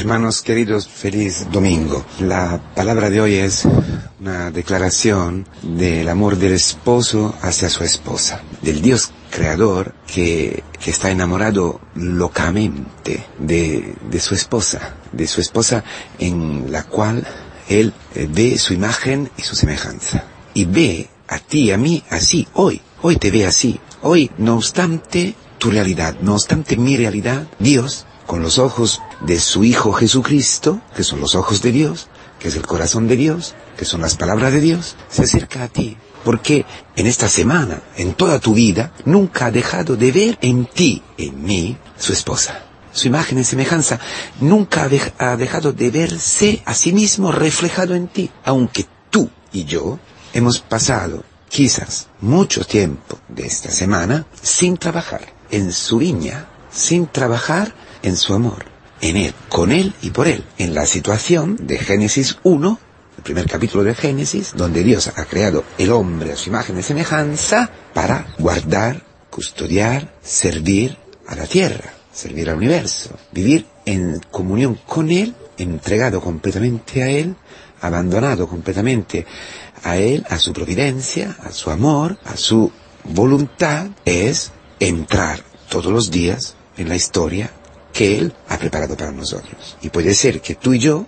Hermanos queridos, feliz domingo. La palabra de hoy es una declaración del amor del esposo hacia su esposa, del Dios creador que, que está enamorado locamente de, de su esposa, de su esposa en la cual él eh, ve su imagen y su semejanza. Y ve a ti y a mí así, hoy, hoy te ve así. Hoy, no obstante tu realidad, no obstante mi realidad, Dios con los ojos de su Hijo Jesucristo, que son los ojos de Dios, que es el corazón de Dios, que son las palabras de Dios, se acerca a ti. Porque en esta semana, en toda tu vida, nunca ha dejado de ver en ti, en mí, su esposa. Su imagen y semejanza nunca ha dejado de verse a sí mismo reflejado en ti, aunque tú y yo hemos pasado quizás mucho tiempo de esta semana sin trabajar en su viña, sin trabajar en su amor, en Él, con Él y por Él, en la situación de Génesis 1, el primer capítulo de Génesis, donde Dios ha creado el hombre a su imagen y semejanza para guardar, custodiar, servir a la tierra, servir al universo, vivir en comunión con Él, entregado completamente a Él, abandonado completamente a Él, a su providencia, a su amor, a su voluntad, es entrar todos los días en la historia que Él ha preparado para nosotros. Y puede ser que tú y yo,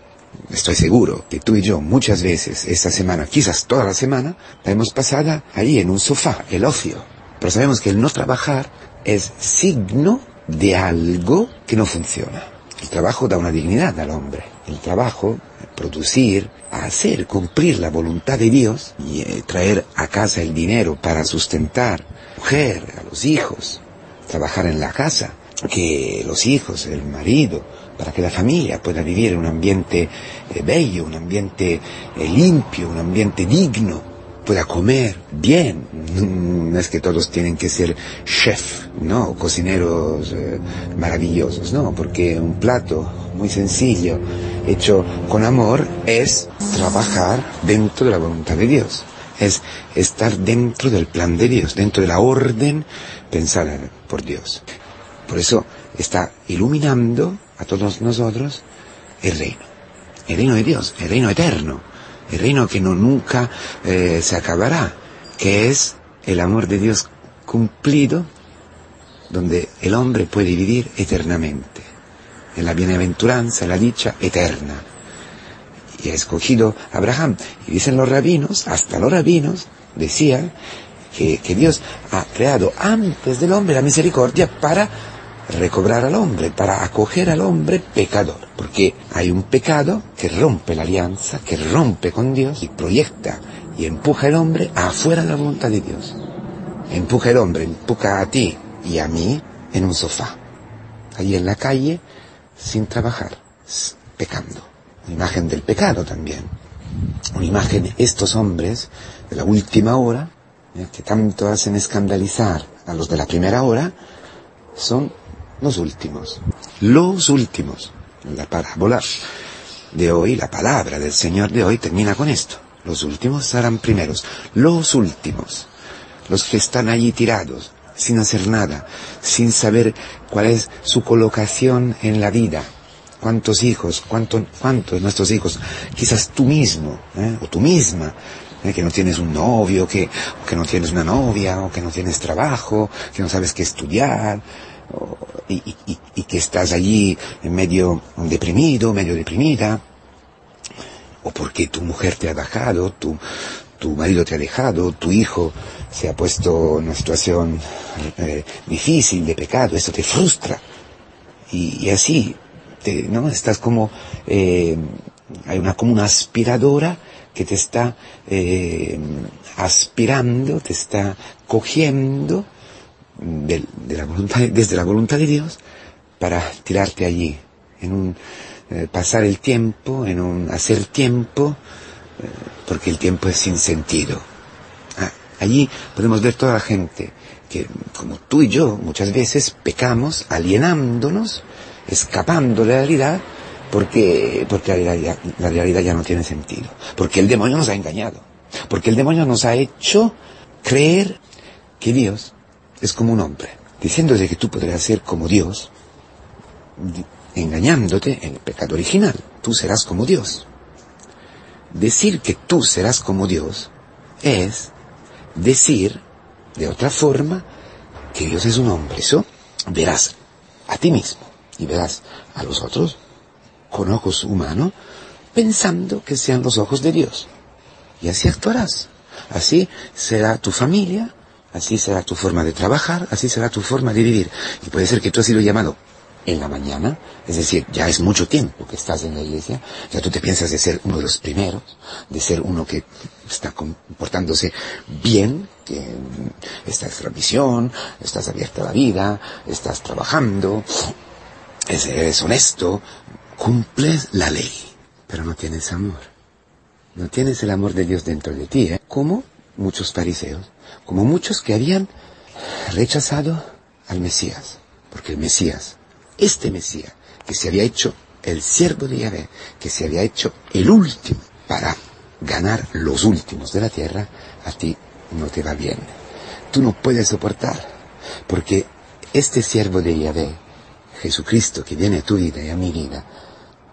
estoy seguro que tú y yo muchas veces esta semana, quizás toda la semana, la hemos pasada ahí en un sofá, el ocio. Pero sabemos que el no trabajar es signo de algo que no funciona. El trabajo da una dignidad al hombre. El trabajo, producir, hacer, cumplir la voluntad de Dios y eh, traer a casa el dinero para sustentar a la mujer, a los hijos, trabajar en la casa, que los hijos, el marido, para que la familia pueda vivir en un ambiente eh, bello, un ambiente eh, limpio, un ambiente digno, pueda comer bien. No es que todos tienen que ser chef, ¿no? Cocineros eh, maravillosos, no, porque un plato muy sencillo, hecho con amor, es trabajar dentro de la voluntad de Dios. Es estar dentro del plan de Dios, dentro de la orden pensada por Dios. Por eso está iluminando a todos nosotros el reino. El reino de Dios, el reino eterno, el reino que no nunca eh, se acabará, que es el amor de Dios cumplido, donde el hombre puede vivir eternamente, en la bienaventuranza, la dicha eterna. Y ha escogido Abraham. Y dicen los rabinos, hasta los rabinos, decían que, que Dios ha creado antes del hombre la misericordia para recobrar al hombre, para acoger al hombre pecador. Porque hay un pecado que rompe la alianza, que rompe con Dios y proyecta y empuja al hombre afuera de la voluntad de Dios. Empuja al hombre, empuja a ti y a mí en un sofá, allí en la calle, sin trabajar, pecando. Una imagen del pecado también. Una imagen de estos hombres de la última hora, eh, que tanto hacen escandalizar a los de la primera hora, son los últimos. Los últimos. La parábola de hoy, la palabra del Señor de hoy termina con esto. Los últimos serán primeros. Los últimos. Los que están allí tirados, sin hacer nada, sin saber cuál es su colocación en la vida. ¿Cuántos hijos? ¿Cuántos, de nuestros hijos? Quizás tú mismo, ¿eh? o tú misma, ¿eh? que no tienes un novio, que, que no tienes una novia, o que no tienes trabajo, que no sabes qué estudiar, y, y, y, que estás allí medio deprimido, medio deprimida, o porque tu mujer te ha dejado, tu, tu marido te ha dejado, tu hijo se ha puesto en una situación eh, difícil de pecado, esto te frustra. Y, y así, te, ¿no? Estás como, eh, hay una, como una aspiradora que te está eh, aspirando, te está cogiendo, de, de la voluntad, desde la voluntad de Dios para tirarte allí, en un eh, pasar el tiempo, en un hacer tiempo, eh, porque el tiempo es sin sentido. Ah, allí podemos ver toda la gente que, como tú y yo, muchas veces pecamos alienándonos, escapando de la realidad, porque, porque la realidad, la realidad ya no tiene sentido. Porque el demonio nos ha engañado. Porque el demonio nos ha hecho creer que Dios es como un hombre, diciéndote que tú podrías ser como Dios, engañándote en el pecado original. Tú serás como Dios. Decir que tú serás como Dios es decir de otra forma que Dios es un hombre. Eso verás a ti mismo y verás a los otros con ojos humanos pensando que sean los ojos de Dios. Y así actuarás. Así será tu familia, así será tu forma de trabajar, así será tu forma de vivir. Y puede ser que tú has sido llamado en la mañana, es decir, ya es mucho tiempo que estás en la iglesia, ya tú te piensas de ser uno de los primeros, de ser uno que está comportándose bien, que estás en misión, estás abierta a la vida, estás trabajando, eres honesto, cumples la ley, pero no tienes amor. No tienes el amor de Dios dentro de ti, ¿eh? Como muchos fariseos, como muchos que habían rechazado al Mesías, porque el Mesías este Mesías, que se había hecho el siervo de Yahvé, que se había hecho el último para ganar los últimos de la tierra, a ti no te va bien. Tú no puedes soportar, porque este siervo de Yahvé, Jesucristo que viene a tu vida y a mi vida,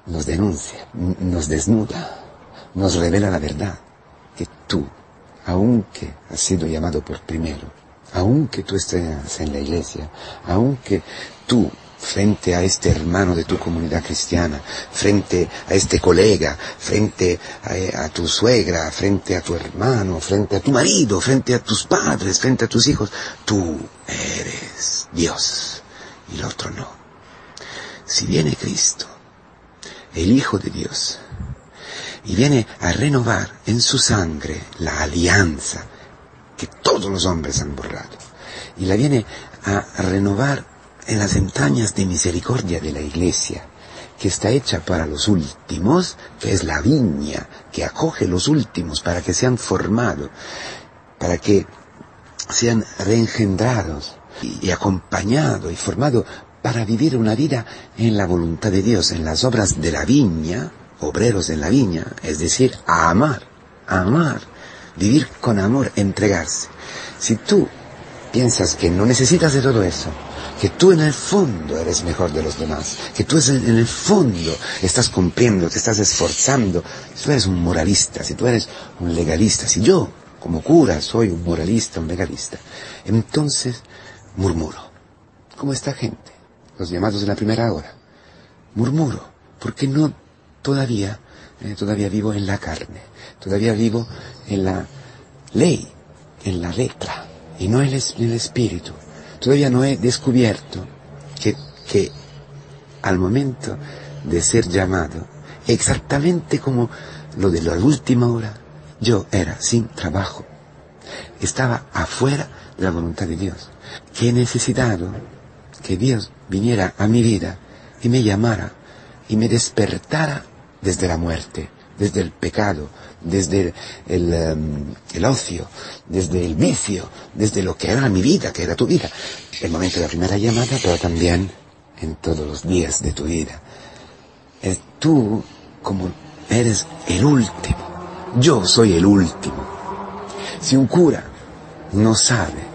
nos denuncia, nos desnuda, nos revela la verdad, que tú, aunque has sido llamado por primero, aunque tú estés en la iglesia, aunque tú frente a este hermano de tu comunidad cristiana, frente a este colega, frente a, tu suegra, frente a tu hermano, frente a tu marido, frente a tus padres, frente a tus hijos. Tú eres Dios y el otro no. Si viene Cristo, el Hijo de Dios, y viene a renovar en su sangre la alianza que todos los hombres han borrado, y la viene a renovar en las entrañas de misericordia de la Iglesia, que está hecha para los últimos, que es la viña, que acoge los últimos para que sean formados, para que sean reengendrados y, acompañados y formados para vivir una vida en la voluntad de Dios, en las obras de la viña, obreros en la viña, es decir, a amar, amar, vivir con amor, entregarse. Si tú piensas que no necesitas de todo eso, que tú en el fondo eres mejor de los demás, que tú en el fondo estás cumpliendo, te estás esforzando, si tú eres un moralista, si tú eres un legalista, si yo como cura soy un moralista, un legalista, entonces murmuro, como esta gente, los llamados de la primera hora, murmuro, porque no todavía, eh, todavía vivo en la carne, todavía vivo en la ley, en la letra, y no en el espíritu. Todavía no he descubierto que, que al momento de ser llamado, exactamente como lo de la última hora, yo era sin trabajo. Estaba afuera de la voluntad de Dios. Que he necesitado que Dios viniera a mi vida y me llamara y me despertara desde la muerte, desde el pecado, desde em, el, ocio, desde el vicio, desde lo que era mi vida, que era tu vida. El momento de la primera llamada, pero también en todos los días de tu vida. Es tú como eres el último. Yo soy el último. Si un cura no sabe,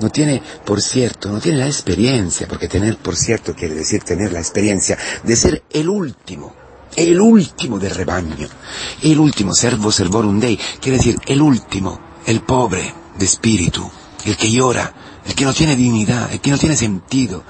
no tiene, por cierto, no tiene la experiencia, porque tener, por cierto, quiere decir tener la experiencia de ser el último el último del rebaño, el último, servo servorum dei, quiere decir el último, el pobre de espíritu, el que llora, el que no tiene dignidad, el que no tiene sentido,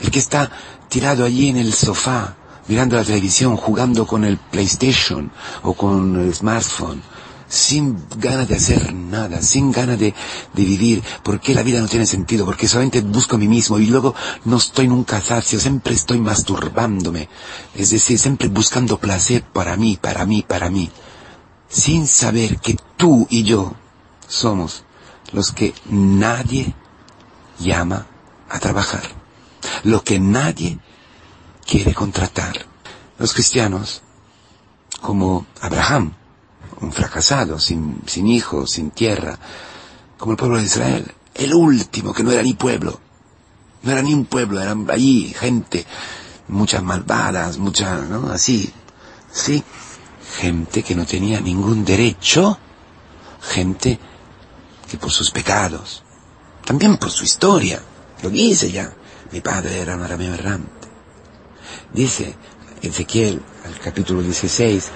el que está tirado allí en el sofá, mirando la televisión, jugando con el PlayStation o con el smartphone, sin ganas de hacer nada, sin ganas de, de vivir, porque la vida no tiene sentido, porque solamente busco a mí mismo y luego no estoy nunca sacio, siempre estoy masturbándome, es decir, siempre buscando placer para mí, para mí, para mí, sin saber que tú y yo somos los que nadie llama a trabajar, lo que nadie quiere contratar. Los cristianos, como Abraham, un fracasado, sin, sin hijos, sin tierra, como el pueblo de Israel, el último, que no era ni pueblo, no era ni un pueblo, eran allí gente, muchas malvadas, muchas, ¿no? Así, sí, gente que no tenía ningún derecho, gente que por sus pecados, también por su historia, lo dice ya, mi padre era un arameo errante, Dice Ezequiel, al capítulo 16,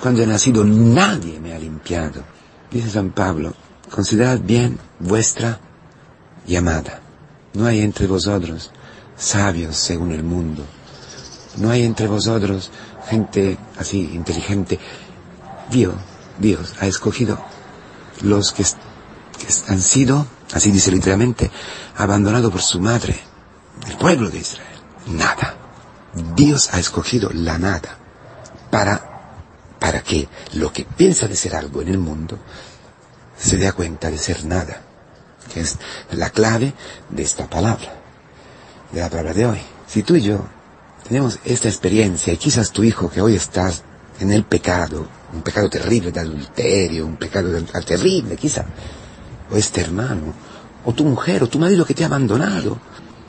cuando he nacido nadie me ha limpiado. Dice San Pablo, considerad bien vuestra llamada. No hay entre vosotros sabios según el mundo. No hay entre vosotros gente así inteligente. Dios, Dios ha escogido los que, han sido, así dice literalmente, abandonados por su madre, el pueblo de Israel. Nada. Dios ha escogido la nada para, para que lo que piensa de ser algo en el mundo se dé cuenta de ser nada, que es la clave de esta palabra, de la palabra de hoy. Si tú y yo tenemos esta experiencia y quizás tu hijo que hoy estás en el pecado, un pecado terrible de adulterio, un pecado terrible quizá, o este hermano, o tu mujer, o tu marido que te ha abandonado,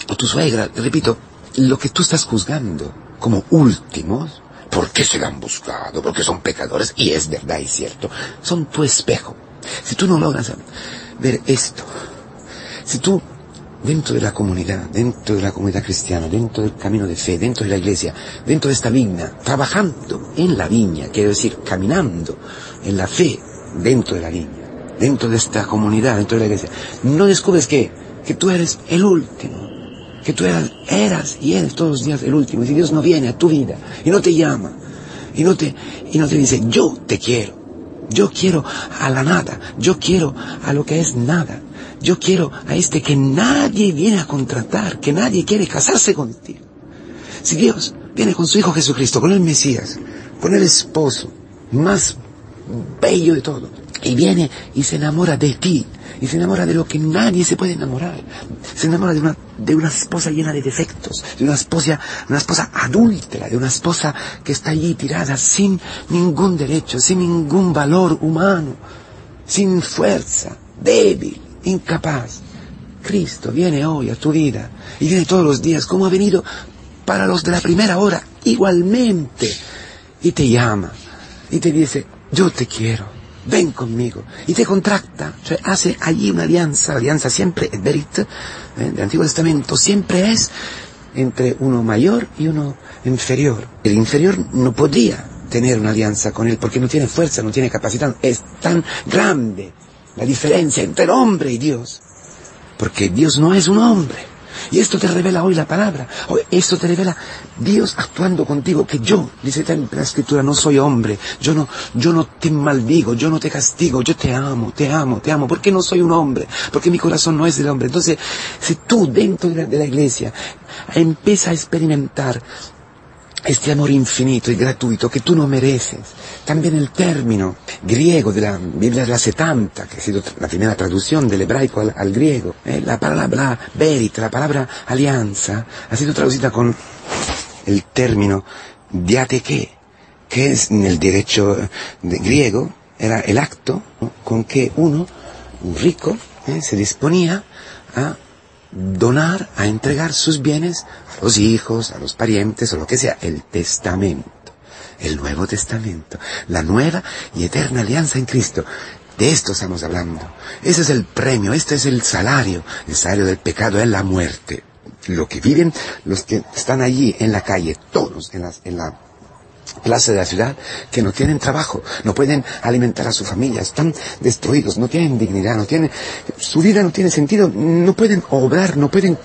o tu suegra, repito, lo que tú estás juzgando como últimos, porque se han buscado, porque son pecadores, y es verdad y cierto, son tu espejo. Si tú no logras ver esto, si tú dentro de la comunidad, dentro de la comunidad cristiana, dentro del camino de fe, dentro de la iglesia, dentro de esta viña, trabajando en la viña, quiero decir, caminando en la fe dentro de la viña, dentro de esta comunidad, dentro de la iglesia, no descubres que, que tú eres el último, que tú eras, eras y eres todos los días el último, y si Dios no viene a tu vida y no te llama, y no te, y no te dice, yo te quiero, yo quiero a la nada, yo quiero a lo que es nada, yo quiero a este que nadie viene a contratar, que nadie quiere casarse contigo. Si Dios viene con su Hijo Jesucristo, con el Mesías, con el esposo más bello de todo, y viene y se enamora de ti, y se enamora de lo que nadie se puede enamorar. Se enamora de una, de una esposa llena de defectos, de una esposa, una esposa adúltera, de una esposa que está allí tirada sin ningún derecho, sin ningún valor humano, sin fuerza, débil incapaz. Cristo viene hoy a tu vida y viene todos los días como ha venido para los de la primera hora igualmente y te llama y te dice yo te quiero ven conmigo y te contracta hace allí una alianza la alianza siempre el verit ¿eh? del Antiguo Testamento siempre es entre uno mayor y uno inferior el inferior no podría tener una alianza con él porque no tiene fuerza no tiene capacidad es tan grande la diferencia entre el hombre y Dios. Porque Dios no es un hombre. Y esto te revela hoy la palabra. Hoy esto te revela Dios actuando contigo, que yo, dice en la escritura, no soy hombre. Yo no, yo no te maldigo, yo no te castigo, yo te amo, te amo, te amo. Porque no soy un hombre, porque mi corazón no es del hombre. Entonces, si tú dentro de la, de la iglesia empiezas a experimentar este amor infinito y gratuito que tú no mereces. También el término griego de la Biblia de la 70, que ha sido la primera traducción del hebraico al, griego, eh, la palabra berit, la palabra alianza, ha sido traducida con el término diateke, que es en el derecho griego, era el acto con que uno, un rico, eh, se disponía a donar, a entregar sus bienes los hijos, a los parientes o lo que sea, el testamento, el Nuevo Testamento, la nueva y eterna alianza en Cristo. De esto estamos hablando. Ese es el premio, este es el salario. El salario del pecado es la muerte. Lo que viven los que están allí en la calle, todos en, las, en la plaza de la ciudad que no tienen trabajo, no pueden alimentar a su familia, están destruidos, no tienen dignidad, no tienen, su vida no tiene sentido, no pueden obrar, no pueden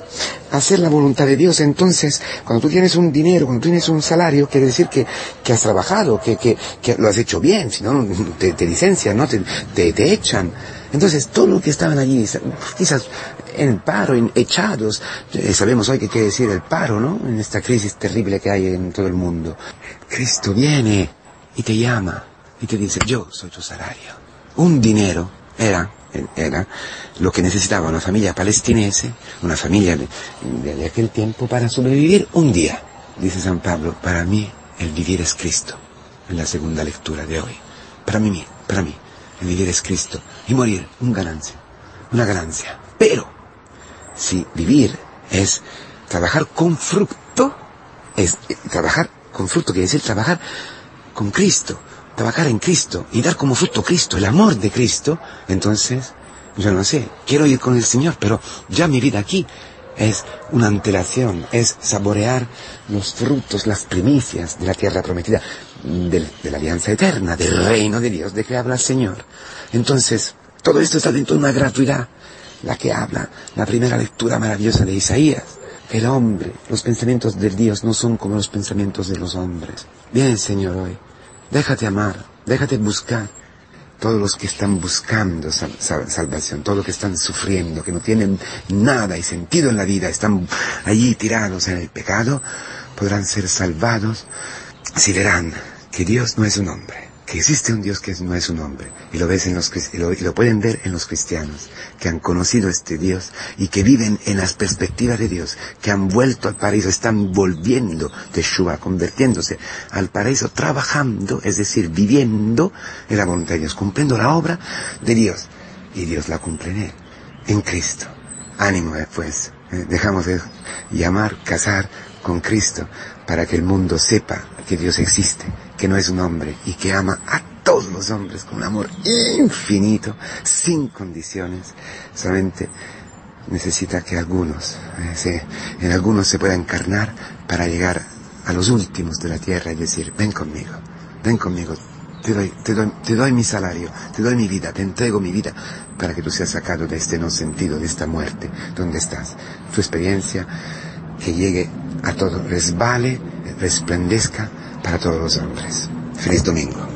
hacer la voluntad de Dios. Entonces, cuando tú tienes un dinero, cuando tú tienes un salario, quiere decir que, que has trabajado, que, que, que, lo has hecho bien, si no, te, te licencian, ¿no? Te, te, te echan. Entonces, todos los que estaban allí, quizás en paro, en echados, eh, sabemos hoy qué quiere decir el paro, ¿no? En esta crisis terrible que hay en todo el mundo. Cristo viene y te llama y te dice, yo soy tu salario. Un dinero era, era lo que necesitaba una familia palestinese, una familia de, de aquel tiempo para sobrevivir un día. Dice San Pablo, para mí el vivir es Cristo, en la segunda lectura de hoy. Para mí, para mí, el vivir es Cristo y morir, un ganancia, una ganancia. Pero, si vivir es trabajar con fruto, es trabajar con fruto, quiere decir trabajar con Cristo, trabajar en Cristo y dar como fruto Cristo, el amor de Cristo, entonces, yo no sé, quiero ir con el Señor, pero ya mi vida aquí es una antelación, es saborear los frutos, las primicias de la tierra prometida, de, la alianza eterna, del reino de Dios, de que habla el Señor. Entonces, todo esto está dentro de una gratuidad, la que habla la primera lectura maravillosa de Isaías. El hombre, los pensamientos de Dios no son como los pensamientos de los hombres. Bien, Señor, hoy, déjate amar, déjate buscar, todos los que están buscando salvación, todos los que están sufriendo, que no tienen nada y sentido en la vida, están allí tirados en el pecado, podrán ser salvados si verán que Dios no es un hombre, que existe un Dios que no es un hombre, y lo, ves en los, y lo, pueden ver en los cristianos, que han conocido este Dios y que viven en las perspectivas de Dios, que han vuelto al paraíso, están volviendo de Shua, convirtiéndose al paraíso, trabajando, es decir, viviendo en la voluntad de Dios, cumpliendo la obra de Dios, y Dios la cumple en él, en Cristo. Ánimo, pues, dejamos de llamar, casar con Cristo, para que el mundo sepa que Dios existe, que no es un hombre y que ama a todos los hombres con un amor infinito, sin condiciones, solamente necesita que algunos, eh, en algunos se pueda encarnar para llegar a los últimos de la tierra y decir, ven conmigo, ven conmigo, te doy, te doy, te doy mi salario, te doy mi vida, te entrego mi vida para que tú seas sacado de este no sentido, de esta muerte, donde estás. Tu experiencia que llegue a todo, resbale, resplandezca para todos los hombres. Feliz domingo.